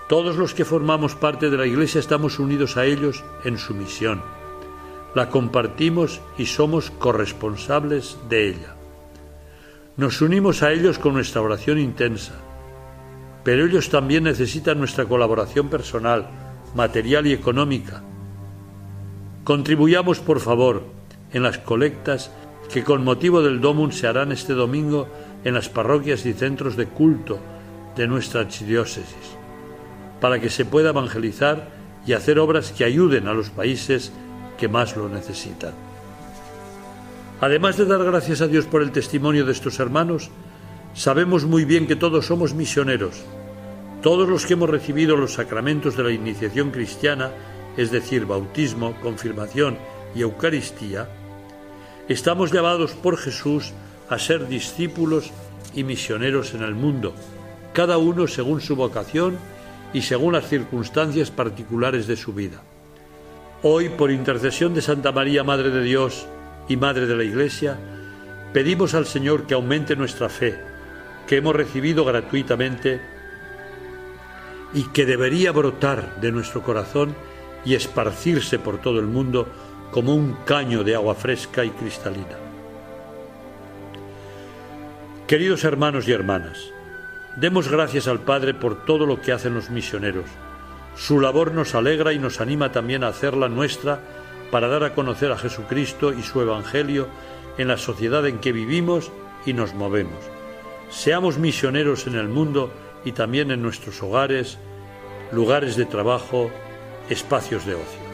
Todos los que formamos parte de la Iglesia estamos unidos a ellos en su misión. La compartimos y somos corresponsables de ella. Nos unimos a ellos con nuestra oración intensa, pero ellos también necesitan nuestra colaboración personal, material y económica. Contribuyamos, por favor, en las colectas que con motivo del Domum se harán este domingo en las parroquias y centros de culto de nuestra archidiócesis, para que se pueda evangelizar y hacer obras que ayuden a los países que más lo necesitan. Además de dar gracias a Dios por el testimonio de estos hermanos, sabemos muy bien que todos somos misioneros, Todos los que hemos recibido los sacramentos de la iniciación cristiana, es decir, bautismo, confirmación y Eucaristía, estamos llamados por Jesús a ser discípulos y misioneros en el mundo, cada uno según su vocación y según las circunstancias particulares de su vida. Hoy, por intercesión de Santa María, Madre de Dios y Madre de la Iglesia, pedimos al Señor que aumente nuestra fe, que hemos recibido gratuitamente y que debería brotar de nuestro corazón y esparcirse por todo el mundo como un caño de agua fresca y cristalina. Queridos hermanos y hermanas, demos gracias al Padre por todo lo que hacen los misioneros. Su labor nos alegra y nos anima también a hacerla nuestra para dar a conocer a Jesucristo y su Evangelio en la sociedad en que vivimos y nos movemos. Seamos misioneros en el mundo y también en nuestros hogares, lugares de trabajo, espacios de ocio.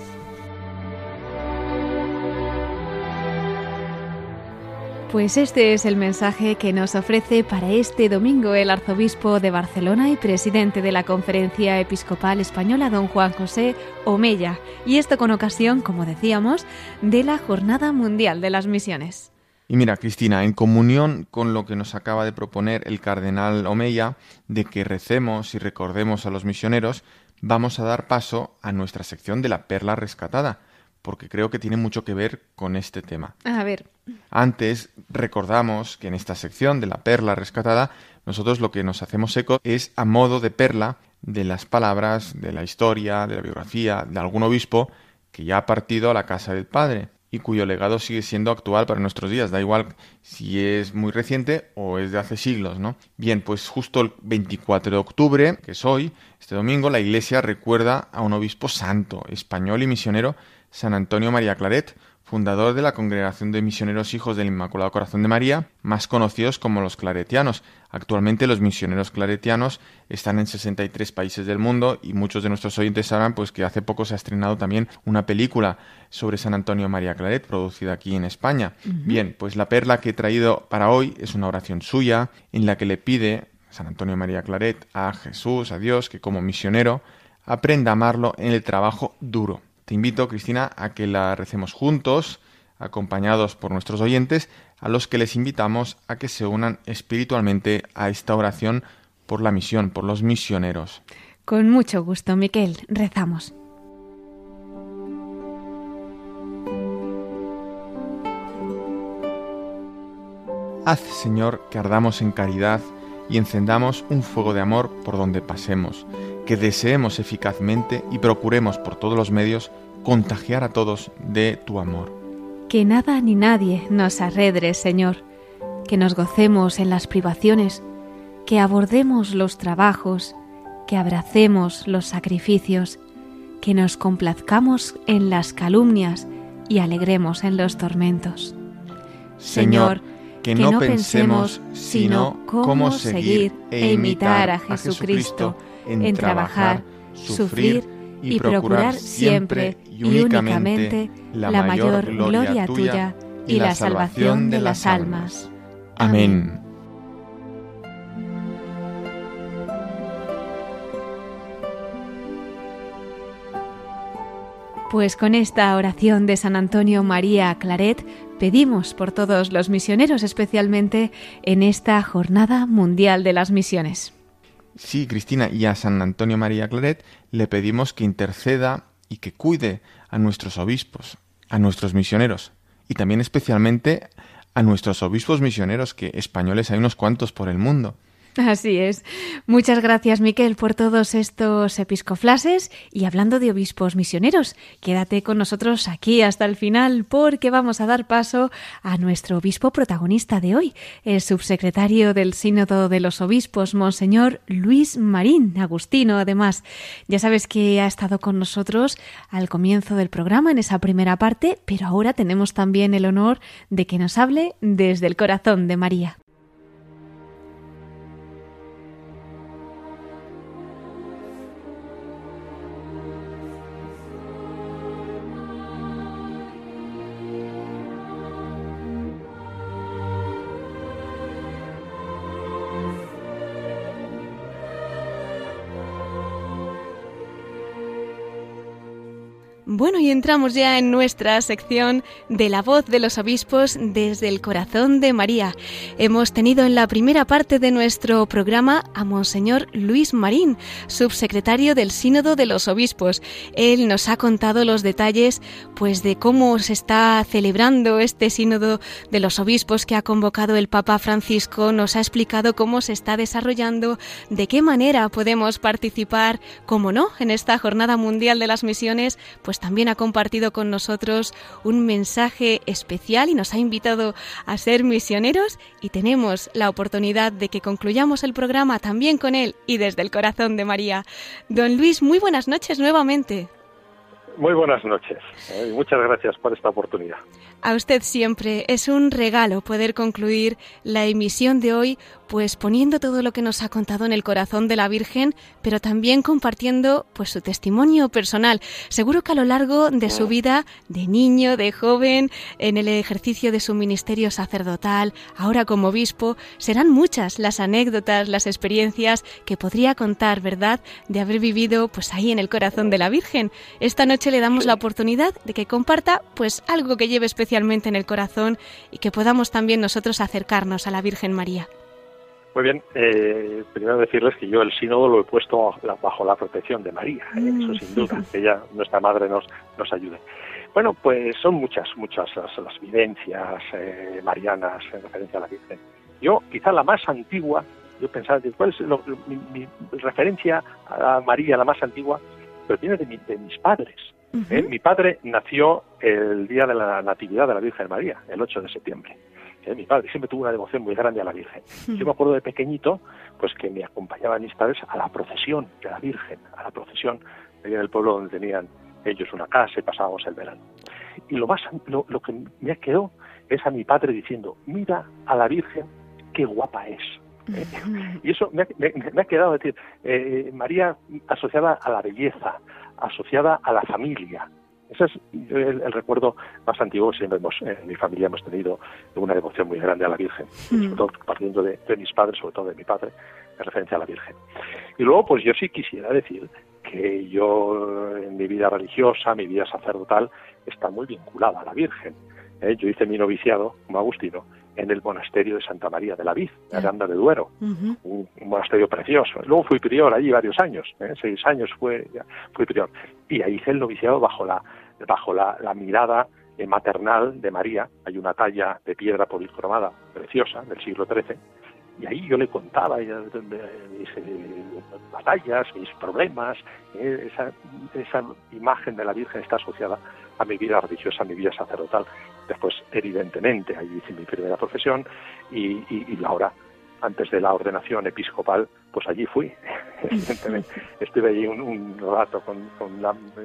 Pues este es el mensaje que nos ofrece para este domingo el arzobispo de Barcelona y presidente de la Conferencia Episcopal Española, don Juan José Omella, y esto con ocasión, como decíamos, de la Jornada Mundial de las Misiones. Y mira, Cristina, en comunión con lo que nos acaba de proponer el cardenal Omeya, de que recemos y recordemos a los misioneros, vamos a dar paso a nuestra sección de la perla rescatada, porque creo que tiene mucho que ver con este tema. A ver. Antes recordamos que en esta sección de la perla rescatada, nosotros lo que nos hacemos eco es a modo de perla de las palabras, de la historia, de la biografía de algún obispo que ya ha partido a la casa del Padre y cuyo legado sigue siendo actual para nuestros días. Da igual si es muy reciente o es de hace siglos, ¿no? Bien, pues justo el 24 de octubre, que es hoy, este domingo, la Iglesia recuerda a un obispo santo, español y misionero, San Antonio María Claret, fundador de la Congregación de Misioneros Hijos del Inmaculado Corazón de María, más conocidos como los claretianos. Actualmente los misioneros claretianos están en 63 países del mundo y muchos de nuestros oyentes sabrán pues que hace poco se ha estrenado también una película sobre San Antonio María Claret producida aquí en España. Bien, pues la perla que he traído para hoy es una oración suya en la que le pide San Antonio María Claret a Jesús, a Dios, que como misionero aprenda a amarlo en el trabajo duro. Te invito, Cristina, a que la recemos juntos, acompañados por nuestros oyentes, a los que les invitamos a que se unan espiritualmente a esta oración por la misión, por los misioneros. Con mucho gusto, Miquel, rezamos. Haz, Señor, que ardamos en caridad y encendamos un fuego de amor por donde pasemos, que deseemos eficazmente y procuremos por todos los medios contagiar a todos de tu amor. Que nada ni nadie nos arredre, Señor, que nos gocemos en las privaciones, que abordemos los trabajos, que abracemos los sacrificios, que nos complazcamos en las calumnias y alegremos en los tormentos. Señor, que, no, pensemos sino cómo seguir e imitar a Jesucristo en trabajar, sufrir y procurar siempre y únicamente la mayor gloria tuya y la salvación de las almas. Amén. Pues con esta oración de San Antonio María Claret pedimos por todos los misioneros, especialmente en esta Jornada Mundial de las Misiones. Sí, Cristina, y a San Antonio María Claret le pedimos que interceda y que cuide a nuestros obispos, a nuestros misioneros, y también especialmente a nuestros obispos misioneros, que españoles hay unos cuantos por el mundo. Así es. Muchas gracias, Miquel, por todos estos episcoflases. Y hablando de obispos misioneros, quédate con nosotros aquí hasta el final, porque vamos a dar paso a nuestro obispo protagonista de hoy, el subsecretario del Sínodo de los Obispos, Monseñor Luis Marín, Agustino, además. Ya sabes que ha estado con nosotros al comienzo del programa, en esa primera parte, pero ahora tenemos también el honor de que nos hable desde el corazón de María. Bueno, y entramos ya en nuestra sección de la voz de los obispos desde el corazón de María. Hemos tenido en la primera parte de nuestro programa a Monseñor Luis Marín, subsecretario del Sínodo de los Obispos. Él nos ha contado los detalles pues de cómo se está celebrando este Sínodo de los Obispos que ha convocado el Papa Francisco, nos ha explicado cómo se está desarrollando, de qué manera podemos participar, como no, en esta Jornada Mundial de las Misiones, pues también ha compartido con nosotros un mensaje especial y nos ha invitado a ser misioneros y tenemos la oportunidad de que concluyamos el programa también con él y desde el corazón de María. Don Luis, muy buenas noches nuevamente. Muy buenas noches y muchas gracias por esta oportunidad. A usted siempre es un regalo poder concluir la emisión de hoy pues poniendo todo lo que nos ha contado en el corazón de la Virgen, pero también compartiendo pues su testimonio personal. Seguro que a lo largo de su vida, de niño, de joven, en el ejercicio de su ministerio sacerdotal, ahora como obispo, serán muchas las anécdotas, las experiencias que podría contar, ¿verdad?, de haber vivido pues ahí en el corazón de la Virgen. Esta noche le damos la oportunidad de que comparta pues algo que lleve especialmente en el corazón y que podamos también nosotros acercarnos a la Virgen María. Muy bien, eh, primero decirles que yo el sínodo lo he puesto bajo la protección de María, ¿eh? eso mm. sin duda, que ella, nuestra madre, nos, nos ayude. Bueno, pues son muchas, muchas las, vivencias eh, marianas en referencia a la Virgen. Yo, quizá la más antigua, yo pensaba, ¿cuál es mi, referencia a María, la más antigua? Pero viene de, de mis padres. Mi padre nació el día de la Natividad de la Virgen María, el 8 de septiembre. ¿Eh? mi padre siempre tuvo una devoción muy grande a la Virgen. Yo me acuerdo de pequeñito, pues que me acompañaban mis padres a la procesión de la Virgen, a la procesión en el pueblo donde tenían ellos una casa y pasábamos el verano. Y lo más, lo, que me quedó es a mi padre diciendo, mira a la Virgen, qué guapa es. ¿eh? Y eso me ha, quedado, decir, eh, María asociada a la belleza, asociada a la familia, ese es el, recuerdo más antiguo que siempre hemos, en mi familia hemos tenido una devoción muy grande a la Virgen, mm. sobre todo partiendo de, mis padres, sobre todo de mi padre, en referencia a la Virgen. Y luego, pues yo sí quisiera decir que yo en mi vida religiosa, mi vida sacerdotal, está muy vinculada a la Virgen. ¿eh? Yo hice mi noviciado como agustino en el monasterio de Santa María de la Viz, de Aranda de Duero, un, monasterio precioso. Luego fui prior allí varios años, ¿eh? seis años fue, fui prior. Y ahí hice el noviciado bajo la, bajo la, mirada eh, maternal de María. Hay una talla de piedra policromada preciosa del siglo XIII. Y ahí yo le contaba mis eh, batallas, mis problemas. esa, esa imagen de la Virgen está asociada a mi vida religiosa, a mi vida sacerdotal. Después, evidentemente, ahí hice mi primera profesión y, y, ahora, antes de la ordenación episcopal, pues allí fui. Evidentemente, estuve allí un, rato con,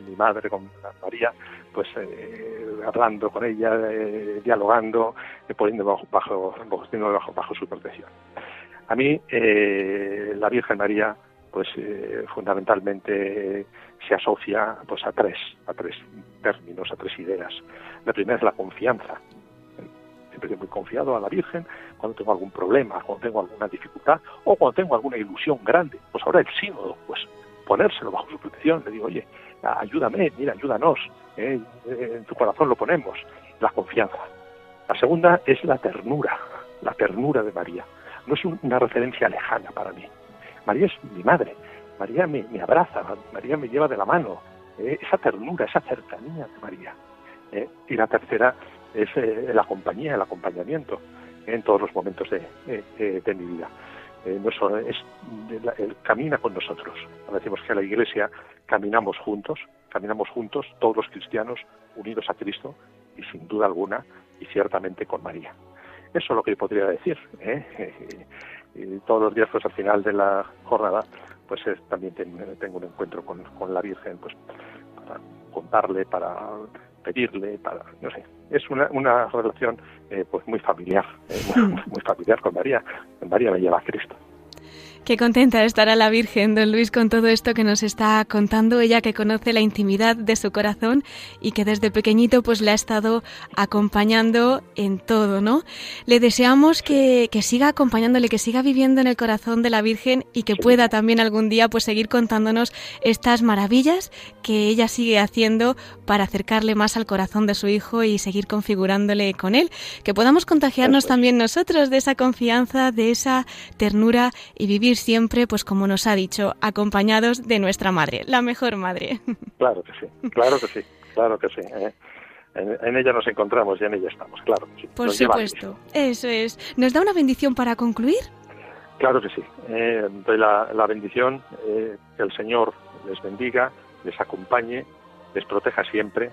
mi madre, con María, pues eh, hablando con ella, eh, dialogando, eh, poniendo bajo, bajo, bajo, bajo, su protección. A mí, la Virgen María, pues fundamentalmente se asocia pues a tres, a tres términos, a tres ideas. La primera es la confianza. Siempre estoy muy confiado a la Virgen cuando tengo algún problema, cuando tengo alguna dificultad o cuando tengo alguna ilusión grande. Pues ahora el sínodo, pues ponérselo bajo su protección. Le digo, oye, ayúdame, mira, ayúdanos. Eh, eh, en tu corazón lo ponemos. La confianza. La segunda es la ternura, la ternura de María. No es una referencia lejana para mí. María es mi madre. María me, abraza, María me lleva de la mano. Eh, esa ternura, esa cercanía de María. ¿eh? y la tercera es eh, la compañía, el acompañamiento en todos los momentos de, mi vida. No el, camina con nosotros. Decimos que la Iglesia caminamos juntos, caminamos juntos, todos los cristianos unidos a Cristo y sin duda alguna y ciertamente con María. Eso es lo que podría decir. y todos los días, pues al final de la jornada, pues también tengo un encuentro con, con la Virgen, pues para contarle, para pedirle, para, no sé, es una, una relación eh, pues muy familiar, eh, muy, familiar con María. María me lleva a Cristo. Qué contenta estará la Virgen, don Luis, con todo esto que nos está contando, ella que conoce la intimidad de su corazón y que desde pequeñito pues le ha estado acompañando en todo, ¿no? Le deseamos que, que siga acompañándole, que siga viviendo en el corazón de la Virgen y que pueda también algún día pues seguir contándonos estas maravillas que ella sigue haciendo para acercarle más al corazón de su hijo y seguir configurándole con él, que podamos contagiarnos también nosotros de esa confianza, de esa ternura y vivir siempre, pues como nos ha dicho, acompañados de nuestra madre, la mejor madre. Claro que sí, claro que sí, claro que sí. ¿eh? En, ella nos encontramos y en ella estamos, claro. Sí. Por supuesto, eso es. ¿Nos da una bendición para concluir? Claro que sí. Eh, doy la, la bendición, eh, que el Señor les bendiga, les acompañe, les proteja siempre,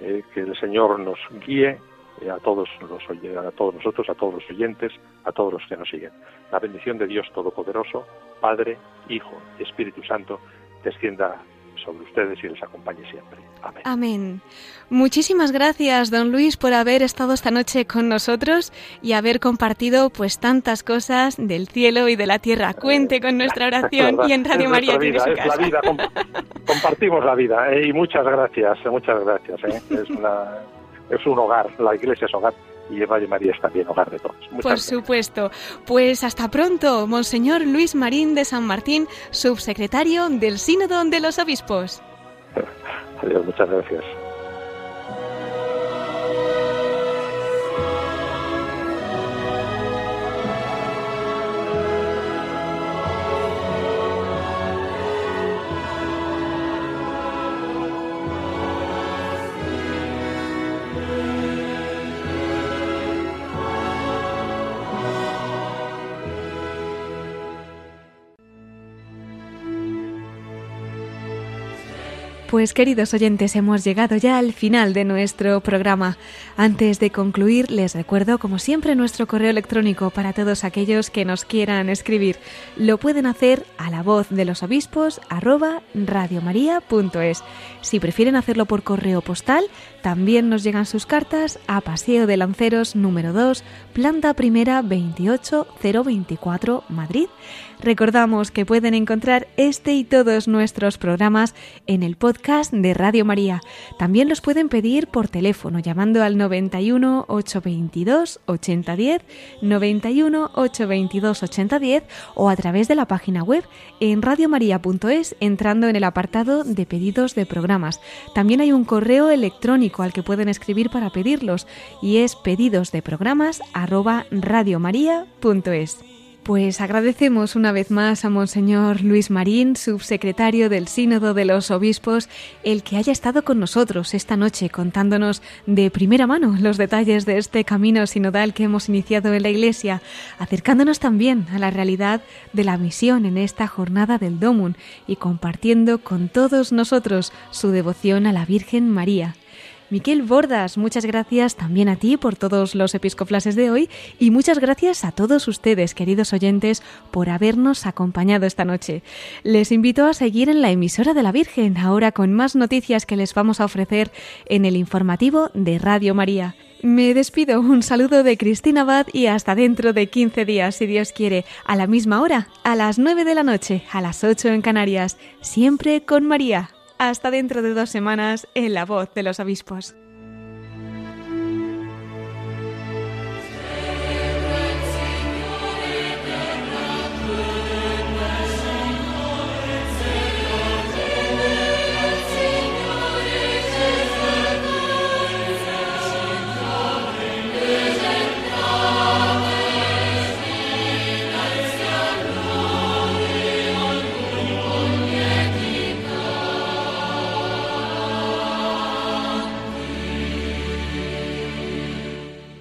eh, que el Señor nos guíe eh, a todos los a todos nosotros, a todos los oyentes, a todos los que nos siguen. La bendición de Dios Todopoderoso, Padre, Hijo y Espíritu Santo, descienda sobre ustedes y les acompañe siempre. Amén. Amén. Muchísimas gracias, don Luis, por haber estado esta noche con nosotros y haber compartido pues tantas cosas del cielo y de la tierra. Cuente con nuestra oración y en Radio María tiene su es casa. La vida, compartimos la vida eh, y muchas gracias, muchas gracias. Eh. Es, una, es un hogar, la iglesia es hogar y Radio María es también hogar de todos. Muchas Por gracias. supuesto. Pues hasta pronto, Monseñor Luis Marín de San Martín, subsecretario del Sínodo de los Obispos. Adiós, muchas gracias. Pues queridos oyentes, hemos llegado ya al final de nuestro programa. Antes de concluir, les recuerdo, como siempre, nuestro correo electrónico para todos aquellos que nos quieran escribir. Lo pueden hacer a la voz de los obispos arroba radiomaria.es. Si prefieren hacerlo por correo postal, también nos llegan sus cartas a Paseo de Lanceros número 2, planta primera 28024, Madrid. Recordamos que pueden encontrar este y todos nuestros programas en el podcast de Radio María. También los pueden pedir por teléfono llamando al 91 822 8010, 91 822 8010 o a través de la página web en radiomaria.es entrando en el apartado de pedidos de programas. También hay un correo electrónico al que pueden escribir para pedirlos y es pedidos. Pues agradecemos una vez más a Monseñor Luis Marín, subsecretario del Sínodo de los Obispos, el que haya estado con nosotros esta noche contándonos de primera mano los detalles de este camino sinodal que hemos iniciado en la Iglesia, acercándonos también a la realidad de la misión en esta jornada del Domun y compartiendo con todos nosotros su devoción a la Virgen María. Miquel Bordas, muchas gracias también a ti por todos los episcoflases de hoy y muchas gracias a todos ustedes, queridos oyentes, por habernos acompañado esta noche. Les invito a seguir en la emisora de la Virgen, ahora con más noticias que les vamos a ofrecer en el informativo de Radio María. Me despido, un saludo de Cristina Abad y hasta dentro de 15 días, si Dios quiere, a la misma hora, a las 9 de la noche, a las 8 en Canarias, siempre con María. Hasta dentro de dos semanas en La Voz de los Obispos.